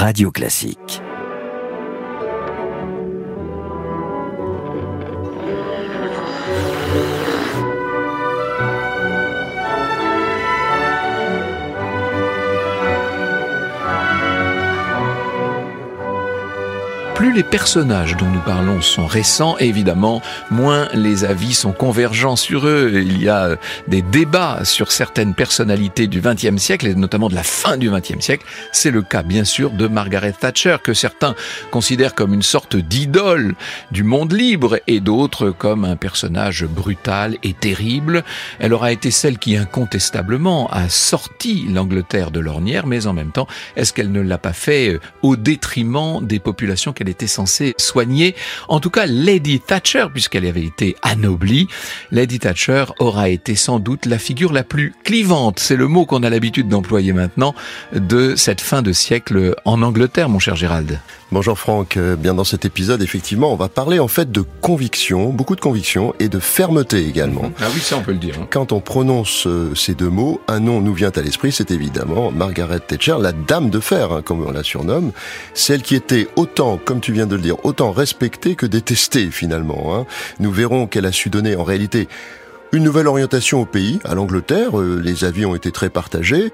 Radio Classique. Les personnages dont nous parlons sont récents, évidemment, moins les avis sont convergents sur eux. Il y a des débats sur certaines personnalités du XXe siècle, et notamment de la fin du XXe siècle. C'est le cas, bien sûr, de Margaret Thatcher, que certains considèrent comme une sorte d'idole du monde libre, et d'autres comme un personnage brutal et terrible. Elle aura été celle qui, incontestablement, a sorti l'Angleterre de l'ornière, mais en même temps, est-ce qu'elle ne l'a pas fait au détriment des populations qu'elle était censée soigner. En tout cas, Lady Thatcher, puisqu'elle avait été anoblie, Lady Thatcher aura été sans doute la figure la plus clivante, c'est le mot qu'on a l'habitude d'employer maintenant, de cette fin de siècle en Angleterre, mon cher Gérald. Bonjour Franck, euh, bien dans cet épisode, effectivement, on va parler en fait de conviction, beaucoup de conviction et de fermeté également. Ah oui, ça on peut le dire. Hein. Quand on prononce euh, ces deux mots, un nom nous vient à l'esprit, c'est évidemment Margaret Thatcher, la dame de fer, hein, comme on la surnomme, celle qui était autant, comme tu viens de le dire, autant respectée que détestée finalement. Hein. Nous verrons qu'elle a su donner en réalité une nouvelle orientation au pays, à l'Angleterre, euh, les avis ont été très partagés,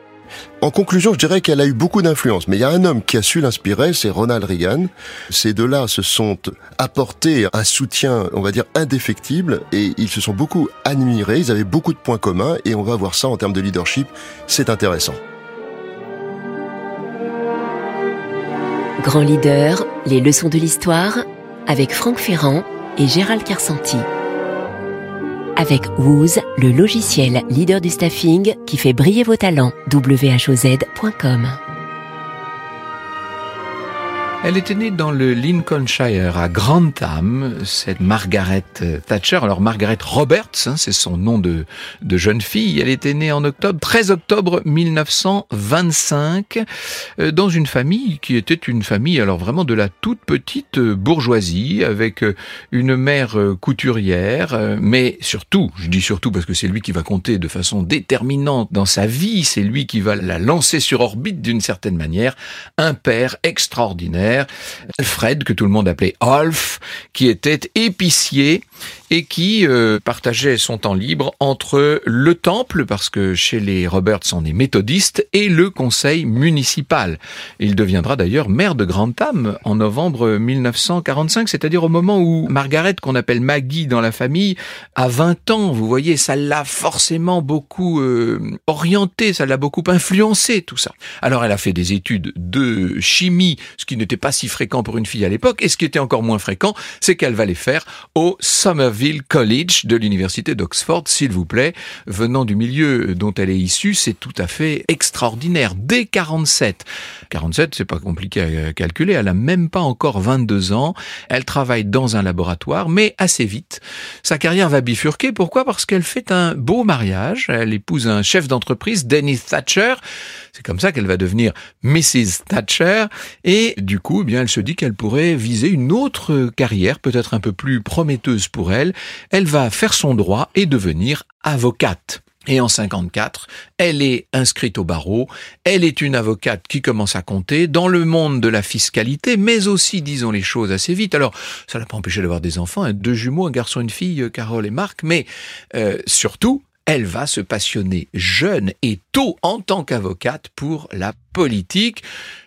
en conclusion, je dirais qu'elle a eu beaucoup d'influence, mais il y a un homme qui a su l'inspirer, c'est Ronald Reagan. Ces deux-là se sont apportés un soutien, on va dire, indéfectible, et ils se sont beaucoup admirés, ils avaient beaucoup de points communs, et on va voir ça en termes de leadership, c'est intéressant. Grand leader, les leçons de l'histoire, avec Franck Ferrand et Gérald Carsanti avec Wooz, le logiciel leader du staffing qui fait briller vos talents. whoz.com elle était née dans le Lincolnshire, à Grantham, cette Margaret Thatcher. Alors Margaret Roberts, hein, c'est son nom de, de jeune fille. Elle était née en octobre, 13 octobre 1925, euh, dans une famille qui était une famille, alors vraiment de la toute petite bourgeoisie, avec euh, une mère euh, couturière, mais surtout, je dis surtout parce que c'est lui qui va compter de façon déterminante dans sa vie, c'est lui qui va la lancer sur orbite d'une certaine manière, un père extraordinaire Alfred, que tout le monde appelait Alf, qui était épicier et qui euh, partageait son temps libre entre le temple, parce que chez les Roberts on est méthodiste, et le conseil municipal. Il deviendra d'ailleurs maire de Grantham en novembre 1945, c'est-à-dire au moment où Margaret, qu'on appelle Maggie dans la famille, a 20 ans. Vous voyez, ça l'a forcément beaucoup euh, orienté, ça l'a beaucoup influencé, tout ça. Alors elle a fait des études de chimie, ce qui n'était pas si fréquent pour une fille à l'époque, et ce qui était encore moins fréquent, c'est qu'elle va les faire au Somerville College de l'université d'Oxford, s'il vous plaît. Venant du milieu dont elle est issue, c'est tout à fait extraordinaire. Dès 47, 47, c'est pas compliqué à calculer, elle a même pas encore 22 ans. Elle travaille dans un laboratoire, mais assez vite, sa carrière va bifurquer. Pourquoi? Parce qu'elle fait un beau mariage. Elle épouse un chef d'entreprise, Dennis Thatcher. C'est comme ça qu'elle va devenir Mrs. Thatcher. Et du coup, eh bien, elle se dit qu'elle pourrait viser une autre carrière, peut-être un peu plus prometteuse pour elle. Elle va faire son droit et devenir avocate. Et en 54, elle est inscrite au barreau, elle est une avocate qui commence à compter dans le monde de la fiscalité, mais aussi, disons les choses assez vite. Alors, ça l'a pas empêché d'avoir des enfants, hein, deux jumeaux, un garçon une fille, Carole et Marc, mais euh, surtout, elle va se passionner jeune et tôt en tant qu'avocate pour la politique.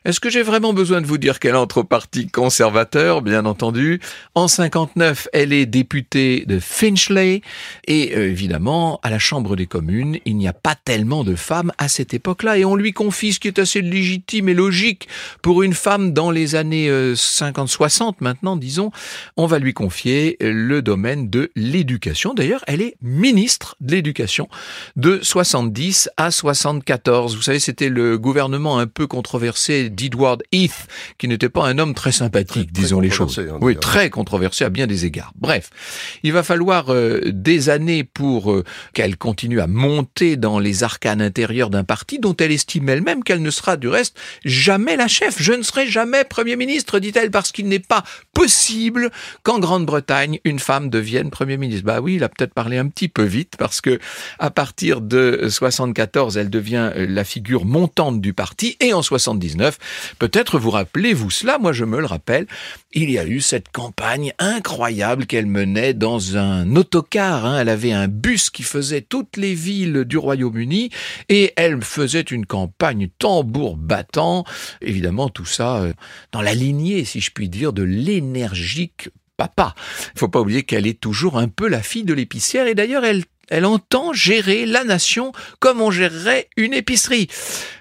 Est-ce que j'ai vraiment besoin de vous dire qu'elle entre au parti conservateur, bien entendu En 59, elle est députée de Finchley et euh, évidemment, à la Chambre des communes, il n'y a pas tellement de femmes à cette époque-là et on lui confie ce qui est assez légitime et logique pour une femme dans les années 50-60 euh, maintenant, disons, on va lui confier le domaine de l'éducation. D'ailleurs, elle est ministre de l'éducation de 70 à 74. Vous savez, c'était le gouvernement un peu controversé d'Edward Heath, qui n'était pas un homme très sympathique, disons les choses. Hein, oui, très controversé à bien des égards. Bref, il va falloir euh, des années pour euh, qu'elle continue à monter dans les arcanes intérieures d'un parti dont elle estime elle-même qu'elle ne sera du reste jamais la chef. Je ne serai jamais Premier ministre, dit-elle, parce qu'il n'est pas possible qu'en Grande-Bretagne, une femme devienne Premier ministre. Bah oui, il a peut-être parlé un petit peu vite, parce que à partir de 74, elle devient euh, la figure montante du parti Et en 79, peut-être vous rappelez-vous cela, moi je me le rappelle, il y a eu cette campagne incroyable qu'elle menait dans un autocar. Hein. Elle avait un bus qui faisait toutes les villes du Royaume-Uni et elle faisait une campagne tambour battant. Évidemment, tout ça euh, dans la lignée, si je puis dire, de l'énergique papa. Il faut pas oublier qu'elle est toujours un peu la fille de l'épicière et d'ailleurs elle elle entend gérer la nation comme on gérerait une épicerie.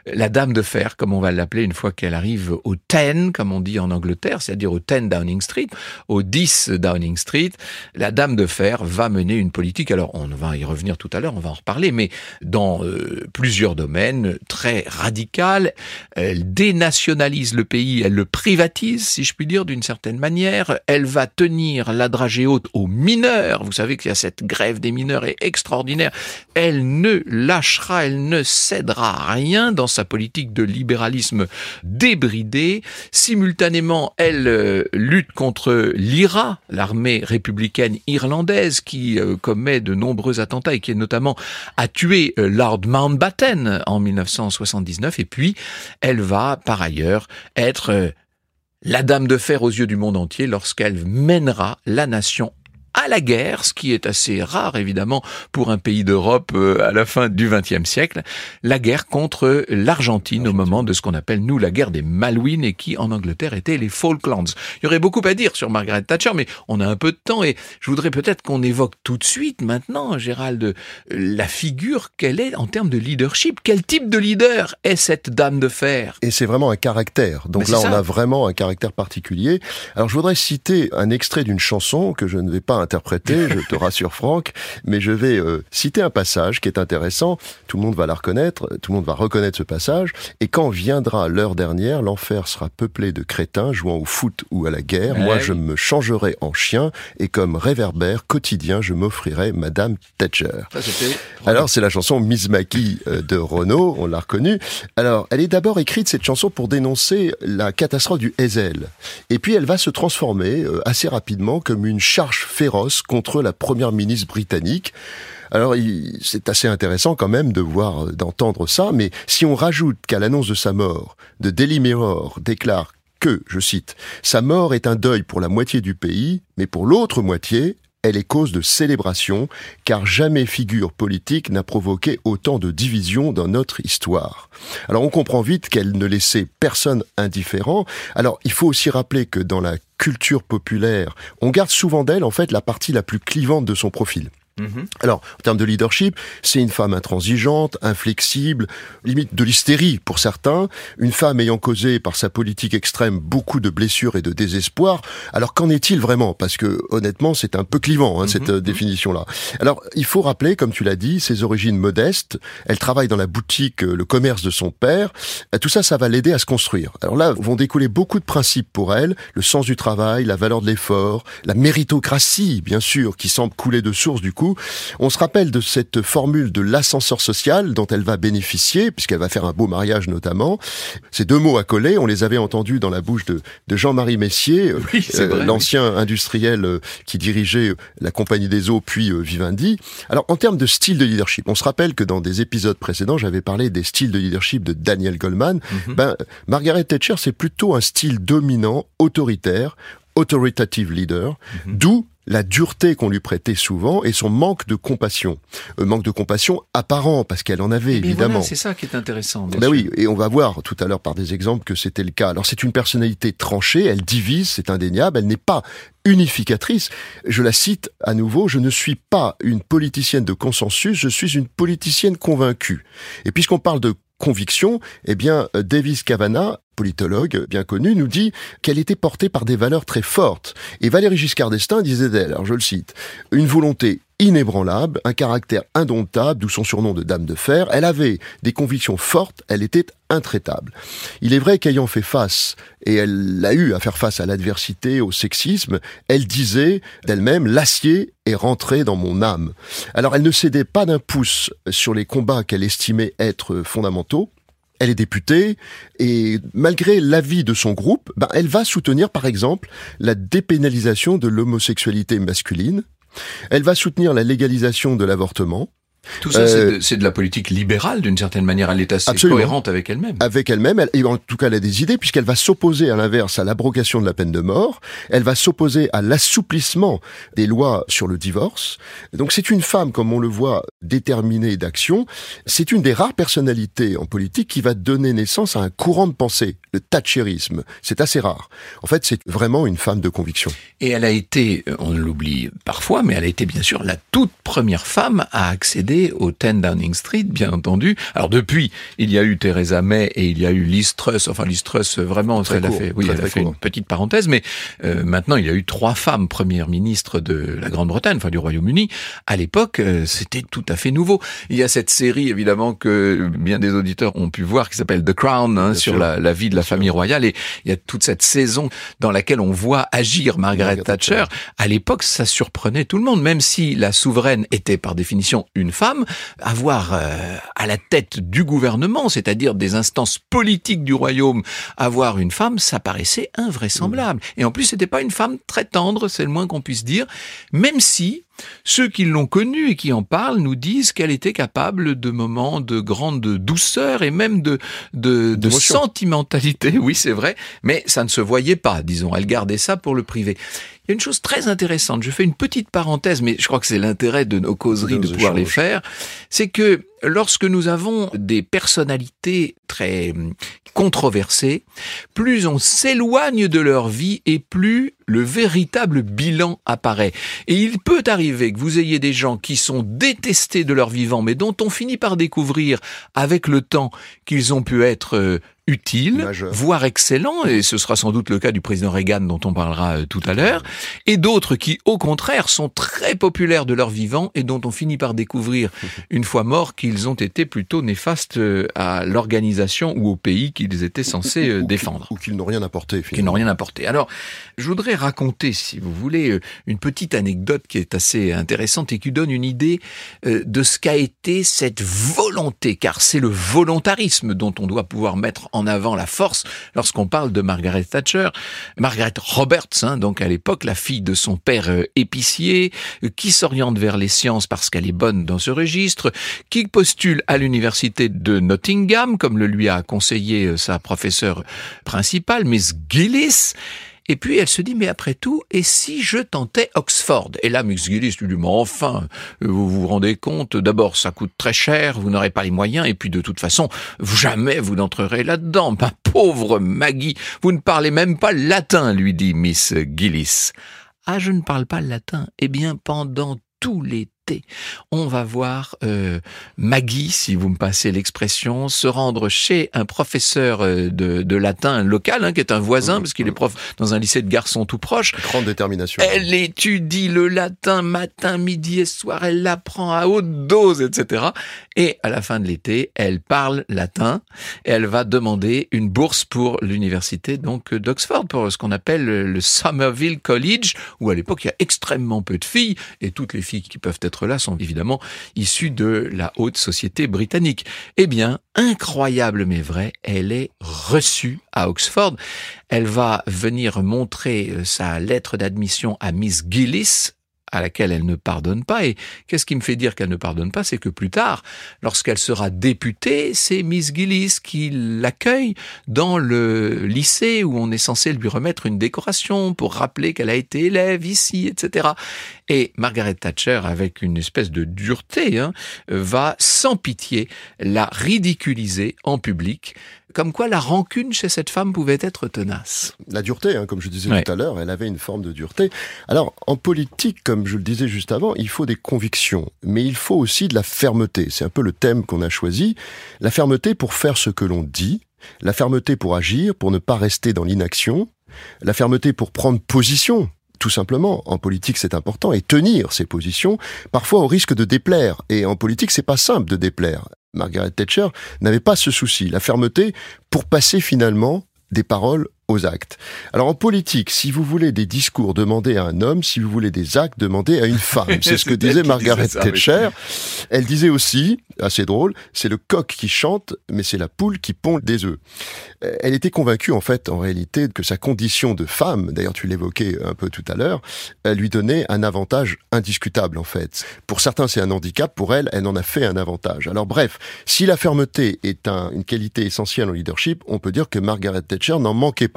La dame de fer, comme on va l'appeler une fois qu'elle arrive au 10, comme on dit en Angleterre, c'est-à-dire au 10 Downing Street, au 10 Downing Street, la dame de fer va mener une politique, alors on va y revenir tout à l'heure, on va en reparler, mais dans euh, plusieurs domaines très radicales. Elle dénationalise le pays, elle le privatise, si je puis dire, d'une certaine manière. Elle va tenir la dragée haute aux mineurs. Vous savez qu'il y a cette grève des mineurs et extraordinaire. Elle ne lâchera, elle ne cédera rien dans sa politique de libéralisme débridé. Simultanément, elle euh, lutte contre l'IRA, l'armée républicaine irlandaise, qui euh, commet de nombreux attentats et qui notamment a tué euh, Lord Mountbatten en 1979. Et puis, elle va par ailleurs être la dame de fer aux yeux du monde entier lorsqu'elle mènera la nation à la guerre, ce qui est assez rare évidemment pour un pays d'Europe euh, à la fin du XXe siècle, la guerre contre l'Argentine au moment de ce qu'on appelle nous la guerre des Malouines et qui en Angleterre était les Falklands. Il y aurait beaucoup à dire sur Margaret Thatcher, mais on a un peu de temps et je voudrais peut-être qu'on évoque tout de suite maintenant, Gérald, la figure qu'elle est en termes de leadership. Quel type de leader est cette dame de fer? Et c'est vraiment un caractère. Donc là, on a vraiment un caractère particulier. Alors je voudrais citer un extrait d'une chanson que je ne vais pas interpréter, je te rassure Franck, mais je vais euh, citer un passage qui est intéressant. Tout le monde va la reconnaître, tout le monde va reconnaître ce passage. Et quand viendra l'heure dernière, l'enfer sera peuplé de crétins jouant au foot ou à la guerre. Moi, je me changerai en chien et comme réverbère quotidien, je m'offrirai Madame Thatcher. Alors, c'est la chanson Miss Mackie euh, de Renault, on l'a reconnue. Alors, elle est d'abord écrite, cette chanson, pour dénoncer la catastrophe du Hazel. Et puis, elle va se transformer euh, assez rapidement comme une charge féroce contre la première ministre britannique. Alors, c'est assez intéressant quand même de voir, d'entendre ça, mais si on rajoute qu'à l'annonce de sa mort, de Daily Mirror déclare que, je cite, sa mort est un deuil pour la moitié du pays, mais pour l'autre moitié, elle est cause de célébration, car jamais figure politique n'a provoqué autant de divisions dans notre histoire. Alors on comprend vite qu'elle ne laissait personne indifférent. Alors il faut aussi rappeler que dans la culture populaire, on garde souvent d'elle en fait la partie la plus clivante de son profil. Mhm. Alors, en termes de leadership, c'est une femme intransigeante, inflexible, limite de l'hystérie pour certains, une femme ayant causé par sa politique extrême beaucoup de blessures et de désespoir. Alors, qu'en est-il vraiment? Parce que, honnêtement, c'est un peu clivant, hein, cette mhm. euh, définition-là. Alors, il faut rappeler, comme tu l'as dit, ses origines modestes. Elle travaille dans la boutique, euh, le commerce de son père. Euh, tout ça, ça va l'aider à se construire. Alors là, vont découler beaucoup de principes pour elle. Le sens du travail, la valeur de l'effort, la méritocratie, bien sûr, qui semble couler de source du coup on se rappelle de cette formule de l'ascenseur social dont elle va bénéficier, puisqu'elle va faire un beau mariage notamment. Ces deux mots à coller, on les avait entendus dans la bouche de, Jean-Marie Messier, euh, l'ancien industriel euh, qui dirigeait la Compagnie des Eaux puis euh, Vivendi. Alors en termes de style de leadership, on se rappelle que dans des épisodes précédents, j'avais parlé des styles de leadership de Daniel Goldman. Mhm. Ben, Margaret Thatcher, c'est plutôt un style dominant, autoritaire, authoritative leader, mhm. d'où la dureté qu'on lui prêtait souvent et son manque de compassion. Un euh, manque de compassion apparent, parce qu'elle en avait, évidemment. c'est ça qui est intéressant. ben oui, et on va voir tout à l'heure par des exemples que c'était le cas. Alors c'est une personnalité tranchée, elle divise, c'est indéniable, elle n'est pas unificatrice. Je la cite à nouveau, je ne suis pas une politicienne de consensus, je suis une politicienne convaincue. Et puisqu'on parle de conviction, eh bien, euh, Davis Cavana, politologue bien connu, nous dit qu'elle était portée par des valeurs très fortes. Et Valéry Giscard d'Estaing disait d'elle, alors je le cite, une volonté inébranlable, un caractère indomptable, d'où son surnom de Dame de Fer. Elle avait des convictions fortes, elle était intraitable. Il est vrai qu'ayant fait face, et elle l'a eu à faire face à l'adversité, au sexisme, elle disait d'elle-même, l'acier est rentré dans mon âme. Alors elle ne cédait pas d'un pouce sur les combats qu'elle estimait être fondamentaux, elle est députée et malgré l'avis de son groupe, ben, elle va soutenir par exemple la dépénalisation de l'homosexualité masculine, elle va soutenir la légalisation de l'avortement, Tout ça, euh, c'est de, la politique libérale d'une certaine manière. Elle est assez cohérente avec elle-même. Avec elle-même, elle, et en tout cas, elle a des idées puisqu'elle va s'opposer à l'inverse à l'abrogation de la peine de mort. Elle va s'opposer à l'assouplissement des lois sur le divorce. Donc c'est une femme, comme on le voit, déterminée d'action. C'est une des rares personnalités en politique qui va donner naissance à un courant de pensée, le thatcherisme. C'est assez rare. En fait, c'est vraiment une femme de conviction. Et elle a été, on l'oublie parfois, mais elle a été bien sûr la toute première femme à accéder au 10 Downing Street, bien entendu. Alors depuis, il y a eu Theresa May et il y a eu Liz Truss. Enfin, Liz Truss, vraiment, elle a fait, oui, elle a fait une petite parenthèse, mais euh, maintenant, il y a eu trois femmes premières ministres de la Grande-Bretagne, enfin du Royaume-Uni. À l'époque, euh, c'était tout à fait nouveau. Il y a cette série, évidemment, que bien des auditeurs ont pu voir, qui s'appelle The Crown, hein, sur la, la, vie de la famille royale. Et il y a toute cette saison dans laquelle on voit agir Margaret, Thatcher. À l'époque, ça surprenait tout le monde, même si la souveraine était par définition une femme, avoir euh, à la tête du gouvernement, c'est-à-dire des instances politiques du royaume, avoir une femme, ça paraissait invraisemblable. Et en plus, c'était pas une femme très tendre, c'est le moins qu'on puisse dire, même si ceux qui l'ont connue et qui en parlent nous disent qu'elle était capable de moments de grande douceur et même de, de, de sentimentalité. Oui, c'est vrai, mais ça ne se voyait pas, disons. Elle gardait ça pour le privé. Il y a une chose très intéressante. Je fais une petite parenthèse, mais je crois que c'est l'intérêt de nos causeries de pouvoir les faire. C'est que lorsque nous avons des personnalités très hum, controversées, plus on s'éloigne de leur vie et plus le véritable bilan apparaît. Et il peut arriver que vous ayez des gens qui sont détestés de leur vivant, mais dont on finit par découvrir avec le temps qu'ils ont pu être utile, voire excellent, et ce sera sans doute le cas du président Reagan dont on parlera euh, tout à l'heure, et d'autres qui, au contraire, sont très populaires de leur vivant et dont on finit par découvrir, une fois morts, qu'ils ont été plutôt néfastes euh, à l'organisation ou au pays qu'ils étaient censés euh, défendre. Ou qu'ils n'ont rien apporté. Qu'ils n'ont rien apporté. Alors, je voudrais raconter, si vous voulez, une petite anecdote qui est assez intéressante et qui donne une idée de ce qu'a été cette volonté, car c'est le volontarisme dont on doit pouvoir mettre en avant la force lorsqu'on parle de Margaret Thatcher. Margaret Roberts, hein, donc à l'époque la fille de son père euh, épicier, euh, qui s'oriente vers les sciences parce qu'elle est bonne dans ce registre, qui postule à l'université de Nottingham, comme le lui a conseillé euh, sa professeure principale, Miss Gillis, et puis elle se dit, mais après tout, et si je tentais Oxford? Et là, Miss Gillis lui dit, mais enfin, vous vous rendez compte, d'abord ça coûte très cher, vous n'aurez pas les moyens, et puis de toute façon, jamais vous n'entrerez là-dedans. Ma pauvre Maggie, vous ne parlez même pas latin, lui dit Miss Gillis. Ah, je ne parle pas latin. Eh bien, pendant tout les on va voir euh, Maggie, si vous me passez l'expression, se rendre chez un professeur euh, de, latin local, hein, qui est un voisin, parce qu'il est prof dans un lycée de garçons tout proche. Grande détermination. Elle étudie le latin matin, midi et soir, elle l'apprend à haute dose, etc. Et à la fin de l'été, elle parle latin et elle va demander une bourse pour l'université donc d'Oxford, pour ce qu'on appelle le Somerville College, où à l'époque il y a extrêmement peu de filles et toutes les filles qui peuvent être là sont évidemment issus de la haute société britannique. Eh bien, incroyable mais vrai, elle est reçue à Oxford. Elle va venir montrer euh, sa lettre d'admission à Miss Gillis, à laquelle elle ne pardonne pas. Et qu'est-ce qui me fait dire qu'elle ne pardonne pas C'est que plus tard, lorsqu'elle sera députée, c'est Miss Gillis qui l'accueille dans le lycée où on est censé lui remettre une décoration pour rappeler qu'elle a été élève ici, etc. Et Margaret Thatcher, avec une espèce de dureté, hein, va sans pitié la ridiculiser en public comme quoi la rancune chez cette femme pouvait être tenace. La dureté, hein, comme je disais tout à l'heure, elle avait une forme de dureté. Alors, en politique, comme je le disais juste avant, il faut des convictions, mais il faut aussi de la fermeté. C'est un peu le thème qu'on a choisi. La fermeté pour faire ce que l'on dit, la fermeté pour agir, pour ne pas rester dans l'inaction, la fermeté pour prendre position, tout simplement. En politique, c'est important et tenir ses positions, parfois au risque de déplaire. Et en politique, c'est pas simple de déplaire. Margaret Thatcher n'avait pas ce souci, la fermeté pour passer finalement des paroles aux actes. Alors en politique, si vous voulez des discours, demandez à un homme, si vous voulez des actes, demandez à une femme. C'est ce que disait Margaret Thatcher. Elle disait aussi, assez drôle, c'est le coq qui chante, mais c'est la poule qui pond des œufs. Elle était convaincue en fait, en réalité, que sa condition de femme, d'ailleurs tu l'évoquais un peu tout à l'heure, lui donnait un avantage indiscutable en fait. Pour certains c'est un handicap, pour elle, elle en a fait un avantage. Alors bref, si la fermeté est une qualité essentielle en leadership, on peut dire que Margaret Thatcher n'en manquait pas.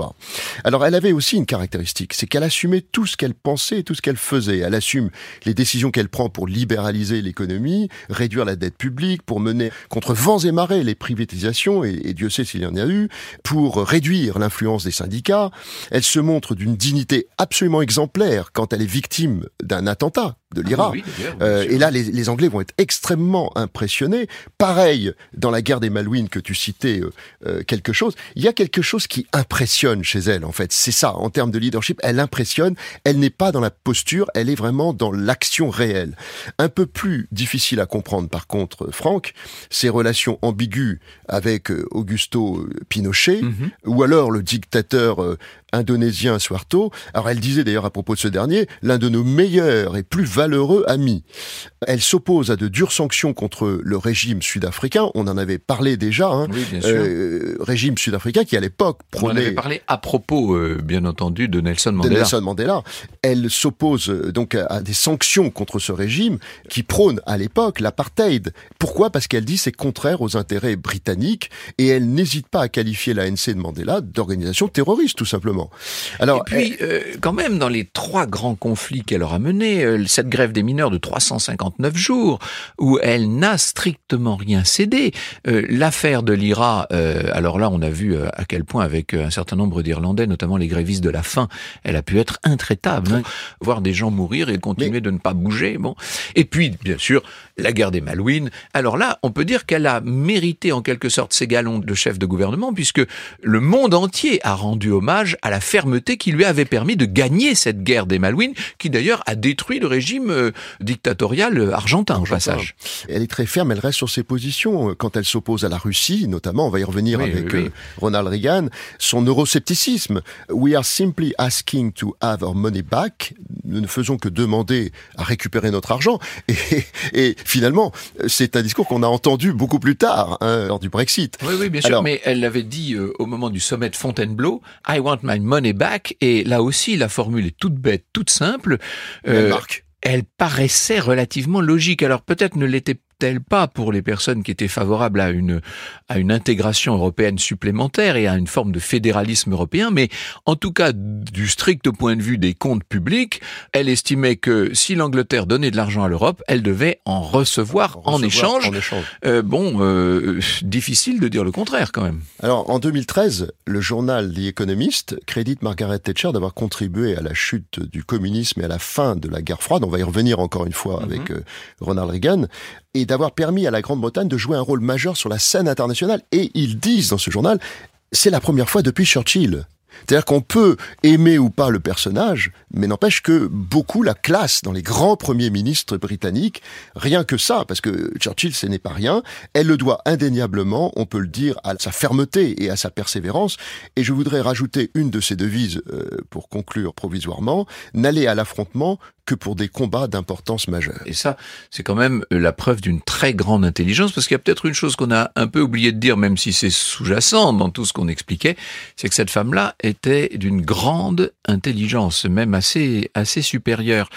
Alors elle avait aussi une caractéristique, c'est qu'elle assumait tout ce qu'elle pensait et tout ce qu'elle faisait. Elle assume les décisions qu'elle prend pour libéraliser l'économie, réduire la dette publique, pour mener contre vents et marées les privatisations, et, et Dieu sait s'il y en a eu, pour réduire l'influence des syndicats. Elle se montre d'une dignité absolument exemplaire quand elle est victime d'un attentat de l'IRA. Ah euh, et là, les, les, Anglais vont être extrêmement impressionnés. Pareil, dans la guerre des Malouines que tu citais euh, euh, quelque chose, il y a quelque chose qui impressionne chez elle, en fait. C'est ça, en termes de leadership, elle impressionne. Elle n'est pas dans la posture, elle est vraiment dans l'action réelle. Un peu plus difficile à comprendre, par contre, Franck, ses relations ambiguës avec Augusto Pinochet, mhm. ou alors le dictateur indonésien Suharto. Alors elle disait d'ailleurs à propos de ce dernier, l'un de nos meilleurs et plus valeureux amis. Elle s'oppose à de dures sanctions contre le régime sud-africain. On en avait parlé déjà. Hein. Oui, bien sûr. Euh, régime sud-africain qui à l'époque prenait... On en avait parlé à propos, euh, bien entendu, de Nelson Mandela. De Nelson Mandela. Elle s'oppose euh, donc à, des sanctions contre ce régime qui prône à l'époque l'apartheid. Pourquoi? Parce qu'elle dit c'est contraire aux intérêts britanniques et elle n'hésite pas à qualifier l'ANC de Mandela d'organisation terroriste, tout simplement. Alors, et puis, euh, quand même, dans les trois grands conflits qu'elle aura menés, euh, cette grève des mineurs de 359 jours, où elle n'a strictement rien cédé, euh, l'affaire de l'IRA, alors là, on a vu à quel point, avec un certain nombre d'Irlandais, notamment les grévistes de la faim, elle a pu être intraitable, hein. voir des gens mourir et continuer de ne pas bouger. Bon, et puis, bien sûr, la guerre des Malouines. Alors là, on peut dire qu'elle a mérité en quelque sorte ses galons de chef de gouvernement, puisque le monde entier a rendu hommage à la fermeté qui lui avait permis de gagner cette guerre des Malouines, qui d'ailleurs a détruit le régime euh, dictatorial euh, argentin au passage. Elle est très ferme, elle reste sur ses positions. Quand elle s'oppose à la Russie, notamment, on va y revenir avec euh, Ronald Reagan, son euroscepticisme. We are simply asking to have our money back. Nous ne faisons que demander à récupérer notre argent. Et, et finalement, c'est un discours qu'on a entendu beaucoup plus tard, hein, lors du Brexit. Oui, oui, bien sûr. mais elle l'avait dit au moment du sommet de Fontainebleau, I want my money back. Et là aussi, la formule est toute bête, toute simple. Euh, elle paraissait relativement logique. Alors peut-être ne l'était elle pas pour les personnes qui étaient favorables à une, à une intégration européenne supplémentaire et à une forme de fédéralisme européen, mais en tout cas, du strict point de vue des comptes publics, elle estimait que si l'Angleterre donnait de l'argent à l'Europe, elle devait en recevoir, en, échange. Euh, bon, euh, difficile de dire le contraire quand même. Alors, en 2013, le journal The Economist crédite Margaret Thatcher d'avoir contribué à la chute du communisme et à la fin de la guerre froide. On va y revenir encore une fois avec mhm. euh, Ronald Reagan et d'avoir permis à la Grande-Bretagne de jouer un rôle majeur sur la scène internationale. Et ils disent dans ce journal, c'est la première fois depuis Churchill. C'est-à-dire qu'on peut aimer ou pas le personnage, mais n'empêche que beaucoup la classe dans les grands premiers ministres britanniques. Rien que ça, parce que Churchill, ce n'est pas rien. Elle le doit indéniablement, on peut le dire, à sa fermeté et à sa persévérance. Et je voudrais rajouter une de ses devises euh, pour conclure provisoirement. N'aller à l'affrontement que pour des combats d'importance majeure. Et ça, c'est quand même euh, la preuve d'une très grande intelligence, parce qu'il y a peut-être une chose qu'on a un peu oublié de dire, même si c'est sous-jacent dans tout ce qu'on expliquait, c'est que cette femme-là était d'une grande intelligence, même assez assez supérieure.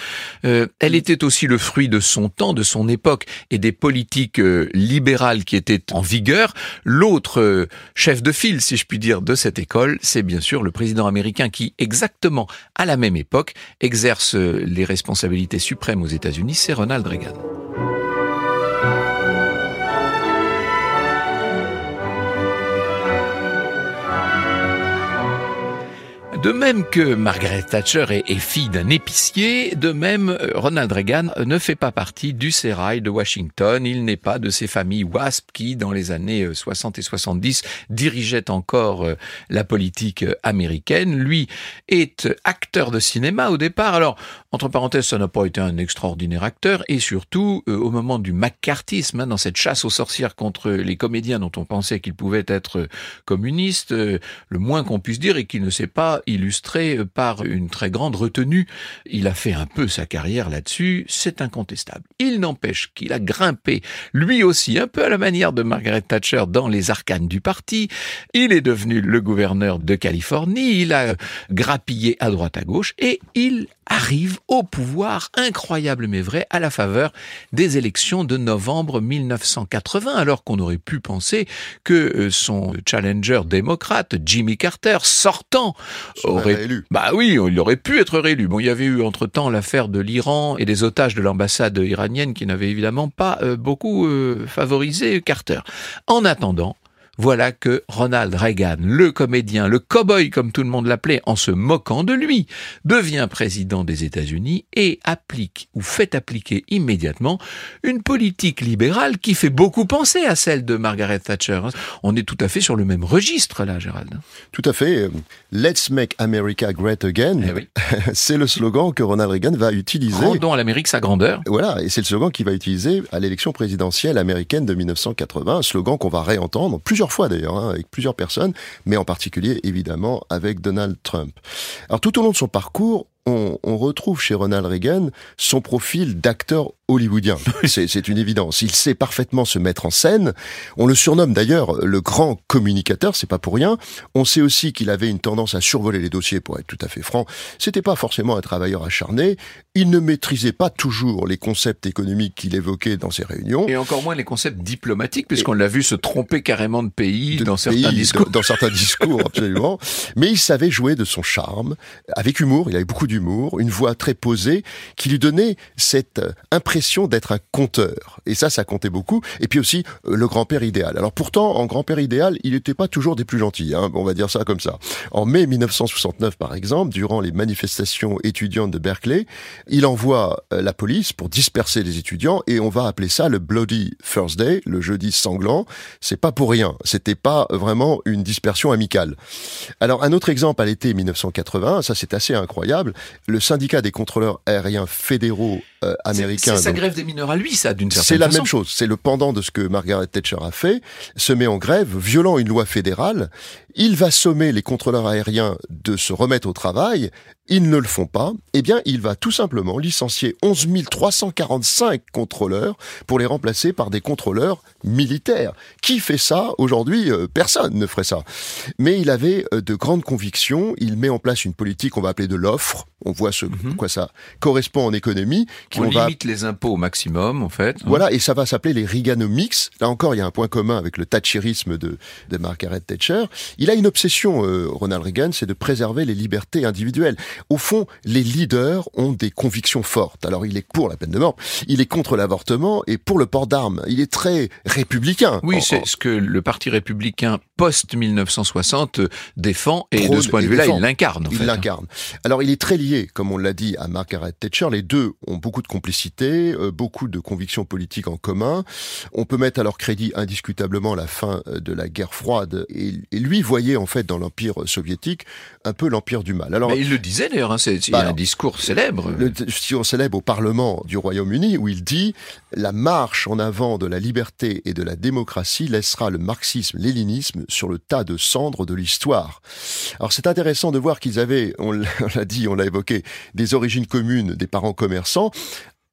Euh, elle était aussi le fruit de son temps, de son époque, et des politiques euh, libérales qui étaient en vigueur. L'autre chef de file, si je puis dire, de cette école, c'est bien sûr le président américain qui, exactement à la même époque, exerce les responsabilités responsabilité suprême aux États-Unis, c'est Ronald Reagan. De même que Margaret Thatcher est, fille d'un épicier, de même euh, Ronald Reagan ne fait pas partie du sérail de Washington. Il n'est pas de ces familles WASP qui, dans les années 60 euh, et 70, dirigeaient encore euh, la politique américaine. Lui est acteur de cinéma au départ. Alors, entre parenthèses, ça n'a pas été un extraordinaire acteur. Et surtout, au moment du McCarthyisme, hein, dans cette chasse aux sorcières contre les comédiens dont on pensait qu'ils pouvaient être communistes, le moins qu'on puisse dire est qu'il ne s'est pas illustré par une très grande retenue. Il a fait un peu sa carrière là-dessus, c'est incontestable. Il n'empêche qu'il a grimpé, lui aussi, un peu à la manière de Margaret Thatcher, dans les arcanes du parti. Il est devenu le gouverneur de Californie, il a grappillé à droite à gauche et il arrive au pouvoir, incroyable mais vrai, à la faveur des élections de novembre 1980, alors qu'on aurait pu penser que euh, son challenger démocrate, Jimmy Carter, sortant, aurait élu. Bah oui, il aurait pu être réélu. Bon, il y avait eu entre-temps l'affaire de l'Iran et des otages de l'ambassade iranienne qui n'avaient évidemment pas euh, beaucoup euh, favorisé Carter. En attendant, voilà que Ronald Reagan, le comédien, le cow-boy comme tout le monde l'appelait, en se moquant de lui, devient président des États-Unis et applique ou fait appliquer immédiatement une politique libérale qui fait beaucoup penser à celle de Margaret Thatcher. On est tout à fait sur le même registre là, Gérald. Tout à fait. Let's make America great again. Eh c'est le slogan que Ronald Reagan va utiliser. Rendons à l'Amérique sa grandeur. Voilà, et c'est le slogan qu'il va utiliser à l'élection présidentielle américaine de 1980, un slogan qu'on va réentendre plusieurs fois d'ailleurs, hein, avec plusieurs personnes, mais en particulier évidemment avec Donald Trump. Alors tout au long de son parcours, on, retrouve chez Ronald Reagan son profil d'acteur hollywoodien. C'est une évidence. Il sait parfaitement se mettre en scène. On le surnomme d'ailleurs le grand communicateur, c'est pas pour rien. On sait aussi qu'il avait une tendance à survoler les dossiers, pour être tout à fait franc. C'était pas forcément un travailleur acharné. Il ne maîtrisait pas toujours les concepts économiques qu'il évoquait dans ses réunions. Et encore moins les concepts diplomatiques, puisqu'on l'a vu se tromper carrément de pays dans certains discours. Dans, dans certains discours, absolument. Mais il savait jouer de son charme, avec humour. Il avait beaucoup d'humour, une voix très posée, qui lui donnait cette impression d'être un conteur. Et ça, ça comptait beaucoup. Et puis aussi, euh, le grand-père idéal. Alors pourtant, en grand-père idéal, il n'était pas toujours des plus gentils. Hein. On va dire ça comme ça. En mai 1969, par exemple, durant les manifestations étudiantes de Berkeley, il envoie euh, la police pour disperser les étudiants et on va appeler ça le Bloody Thursday, le jeudi sanglant. C'est pas pour rien. C'était pas vraiment une dispersion amicale. Alors un autre exemple à l'été 1980, ça c'est assez incroyable. Le syndicat des contrôleurs aériens fédéraux euh, américains sa grève des mineurs à lui, ça, d'une certaine façon. C'est la même chose. C'est le pendant de ce que Margaret Thatcher a fait. Se met en grève, violant une loi fédérale. Il va sommer les contrôleurs aériens de se remettre au travail. Ils ne le font pas. Eh bien, il va tout simplement licencier 11 345 contrôleurs pour les remplacer par des contrôleurs militaires. Qui fait ça aujourd'hui? Euh, Personne ne ferait ça. Mais il avait euh, de grandes convictions. Il met en place une politique qu'on va appeler de l'offre. On voit ce mhm. quoi ça correspond en économie. Qui on, limite les impôts au maximum, en fait. Hein. Voilà, et ça va s'appeler les Reaganomics. Là encore, il y a un point commun avec le Thatcherisme de, de Margaret Thatcher. Il a une obsession, euh, Ronald Reagan, c'est de préserver les libertés individuelles. Au fond, les leaders ont des convictions fortes. Alors, il est pour la peine de mort, il est contre l'avortement et pour le port d'armes. Il est très républicain. Oui, c'est ce que le Parti républicain post-1960 défend et de ce point de vue-là, il l'incarne. Il l'incarne. Alors, il est très lié, comme on l'a dit, à Margaret Thatcher. Les deux ont beaucoup de complicité, euh, beaucoup de convictions politiques en commun. On peut mettre à leur crédit indiscutablement la fin euh, de la guerre froide et, et lui voyait en fait dans l'empire soviétique un peu l'empire du mal. Alors, Mais il le disait d'ailleurs, hein, c'est il y a bah, un discours célèbre. Le discours célèbre au Parlement du Royaume-Uni où il dit la marche en avant de la liberté et de la démocratie laissera le marxisme-léninisme sur le tas de cendres de l'histoire. Alors c'est intéressant de voir qu'ils avaient, on l'a dit, on l'a évoqué, des origines communes, des parents commerçants,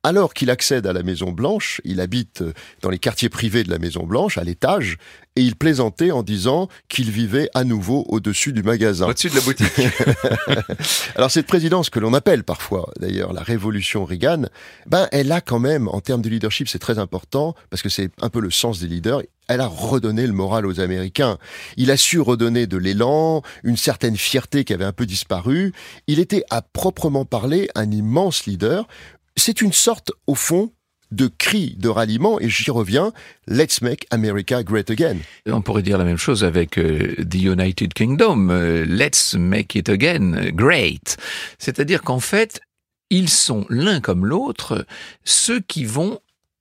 alors qu'il accède à la Maison Blanche, il habite dans les quartiers privés de la Maison Blanche, à l'étage, et il plaisantait en disant qu'il vivait à nouveau au-dessus du magasin. Au-dessus de la boutique. Alors cette présidence que l'on appelle parfois d'ailleurs la révolution Reagan, ben elle a quand même en termes de leadership, c'est très important parce que c'est un peu le sens des leaders, elle a redonné le moral aux Américains. Il a su redonner de l'élan, une certaine fierté qui avait un peu disparu. Il était à proprement parler un immense leader c'est une sorte, au fond, de cris de ralliement, et j'y reviens, Let's Make America Great Again. On pourrait dire la même chose avec euh, The United Kingdom, euh, Let's Make It Again Great. C'est-à-dire qu'en fait, ils sont l'un comme l'autre ceux qui vont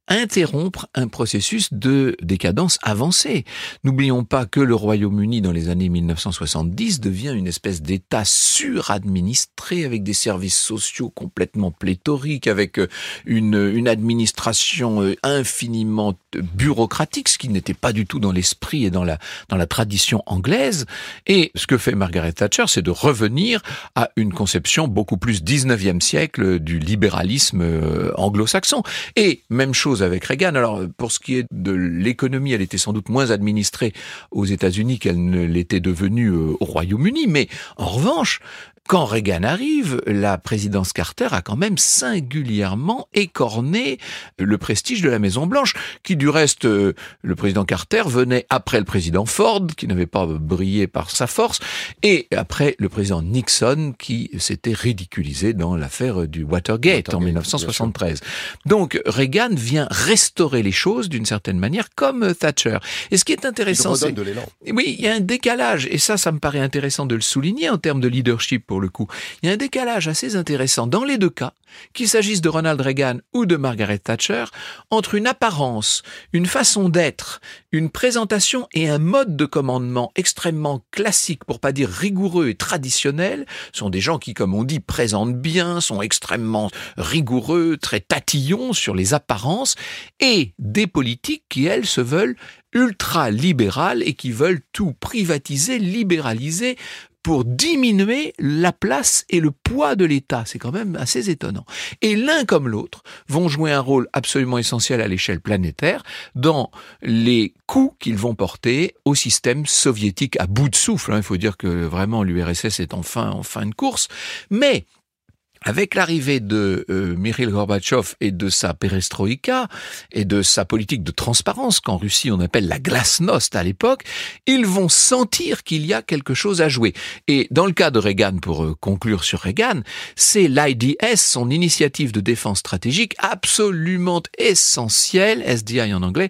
interrompre un processus de décadence avancée. N'oublions pas que le Royaume-Uni, dans les années 1970, devient une espèce d'État suradministré avec des services sociaux complètement pléthoriques, avec euh, une, une administration euh, infiniment bureaucratique, ce qui n'était pas du tout dans l'esprit et dans la, dans la tradition anglaise. Et ce que fait Margaret Thatcher, c'est de revenir à une conception beaucoup plus 19e siècle du libéralisme euh, anglo-saxon. Et même chose avec Reagan. Alors, pour ce qui est de l'économie, elle était sans doute moins administrée aux États-Unis qu'elle ne l'était devenue euh, au Royaume-Uni, mais en revanche, quand Reagan arrive, la présidence Carter a quand même singulièrement écorné le prestige de la Maison Blanche, qui du reste, euh, le président Carter venait après le président Ford, qui n'avait pas brillé par sa force, et après le président Nixon, qui s'était ridiculisé dans l'affaire du Watergate, en 1973. Donc Reagan vient restaurer les choses d'une certaine manière, comme Thatcher. Et ce qui est intéressant, c'est oui, il y a un décalage, et ça, ça me paraît intéressant de le souligner en termes de leadership pour le coup. Il y a un décalage assez intéressant dans les deux cas, qu'il s'agisse de Ronald Reagan ou de Margaret Thatcher, entre une apparence, une façon d'être, une présentation et un mode de commandement extrêmement classique, pour pas dire rigoureux et traditionnel, sont des gens qui, comme on dit, présentent bien, sont extrêmement rigoureux, très tatillons sur les apparences, et des politiques qui, elles, se veulent ultra-libérales et qui veulent tout privatiser, libéraliser, pour diminuer la place et le poids de l'État. C'est quand même assez étonnant. Et l'un comme l'autre vont jouer un rôle absolument essentiel à l'échelle planétaire dans les coups qu'ils vont porter au système soviétique à bout de souffle. Hein. Il faut dire que vraiment l'URSS est en fin, en fin de course. Mais avec l'arrivée de euh, Mikhail Gorbatchev et de sa perestroïka et de sa politique de transparence qu'en Russie on appelle la glasnost à l'époque, ils vont sentir qu'il y a quelque chose à jouer. Et dans le cas de Reagan, pour euh, conclure sur Reagan, c'est l'IDS, son initiative de défense stratégique, absolument essentielle, SDI en anglais,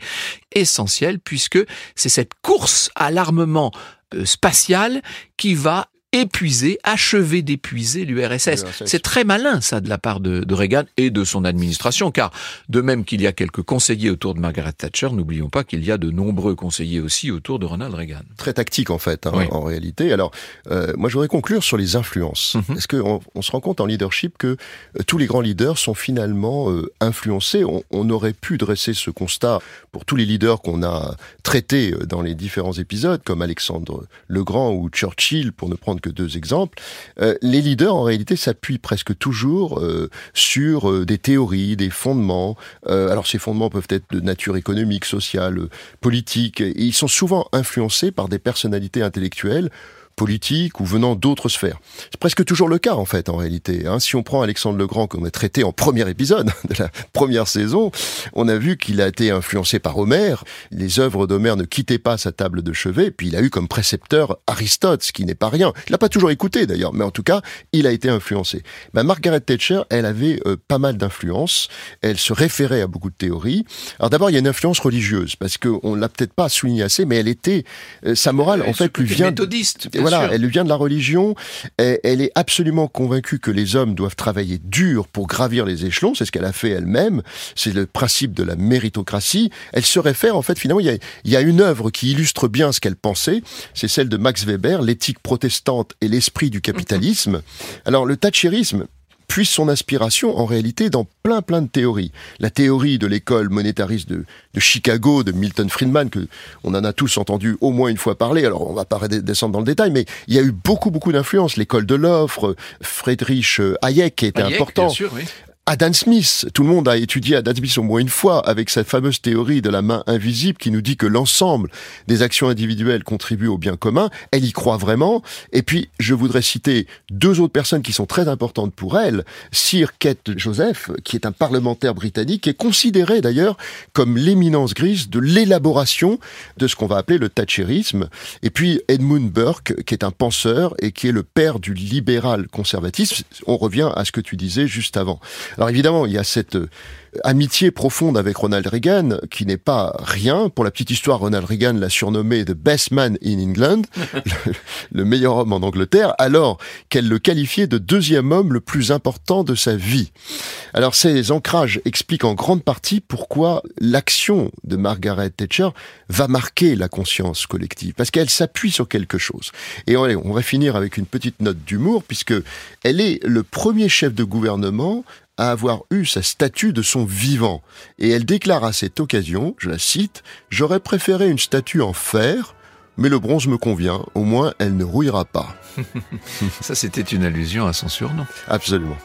essentielle puisque c'est cette course à l'armement euh, spatial qui va épuiser, achever d'épuiser l'URSS. C'est très malin ça de la part de, de, Reagan et de son administration, car de même qu'il y a quelques conseillers autour de Margaret Thatcher, n'oublions pas qu'il y a de nombreux conseillers aussi autour de Ronald Reagan. Très tactique en fait, hein, en réalité. Alors, euh, moi je voudrais conclure sur les influences. Mhm. Est-ce qu'on on se rend compte en leadership que euh, tous les grands leaders sont finalement euh, influencés? On, on, aurait pu dresser ce constat pour tous les leaders qu'on a traités euh, dans les différents épisodes, comme Alexandre le Grand ou Churchill, pour ne prendre que deux exemples, euh, les leaders en réalité s'appuient presque toujours euh, sur euh, des théories, des fondements. alors ces fondements peuvent être de nature économique, sociale, politique, et ils sont souvent influencés par des personnalités intellectuelles politique ou venant d'autres sphères. C'est presque toujours le cas en fait en réalité. Hein. Si on prend Alexandre le Grand qu'on a traité en premier épisode de la première saison, on a vu qu'il a été influencé par Homère. Les œuvres d'Homère ne quittaient pas sa table de chevet. Puis il a eu comme précepteur Aristote, ce qui n'est pas rien. Il l'a pas toujours écouté d'ailleurs, mais en tout cas, il a été influencé. Ben, Margaret Thatcher, elle avait euh, pas mal d'influence. Elle se référait à beaucoup de théories. Alors d'abord, il y a une influence religieuse parce qu'on l'a peut-être pas souligné assez, mais elle était euh, sa morale en fait lui vient méthodiste voilà, elle vient de la religion. Elle est absolument convaincue que les hommes doivent travailler dur pour gravir les échelons. C'est ce qu'elle a fait elle-même. C'est le principe de la méritocratie. Elle se réfère, en fait, finalement, il y a, il y a une œuvre qui illustre bien ce qu'elle pensait. C'est celle de Max Weber, l'éthique protestante et l'esprit du capitalisme. Alors, le thatcherisme, puise son inspiration en réalité dans plein plein de théories. La théorie de l'école monétariste de, de, Chicago, de Milton Friedman, que on en a tous entendu au moins une fois parler. Alors on va pas descendre dans le détail, mais il y a eu beaucoup beaucoup d'influence. L'école de l'offre, Friedrich Hayek qui était important. Sûr, oui. Adam Smith, tout le monde a étudié Adam Smith au moins une fois avec cette fameuse théorie de la main invisible qui nous dit que l'ensemble des actions individuelles contribuent au bien commun. Elle y croit vraiment. Et puis, je voudrais citer deux autres personnes qui sont très importantes pour elle. Sir Kate Joseph, qui est un parlementaire britannique, qui est considéré d'ailleurs comme l'éminence grise de l'élaboration de ce qu'on va appeler le thatcherisme. Et puis Edmund Burke, qui est un penseur et qui est le père du libéral conservatisme. On revient à ce que tu disais juste avant. Alors évidemment, il y a cette euh, amitié profonde avec Ronald Reagan, qui n'est pas rien. Pour la petite histoire, Ronald Reagan l'a surnommé The Best Man in England, le, meilleur homme en Angleterre, alors qu'elle le qualifiait de deuxième homme le plus important de sa vie. Alors ces ancrages expliquent en grande partie pourquoi l'action de Margaret Thatcher va marquer la conscience collective, parce qu'elle s'appuie sur quelque chose. Et on va finir avec une petite note d'humour, puisque elle est le premier chef de gouvernement à avoir eu sa statue de son vivant. Et elle déclare à cette occasion, je la cite, J'aurais préféré une statue en fer, mais le bronze me convient, au moins elle ne rouillera pas. Ça, c'était une allusion à son surnom. Absolument.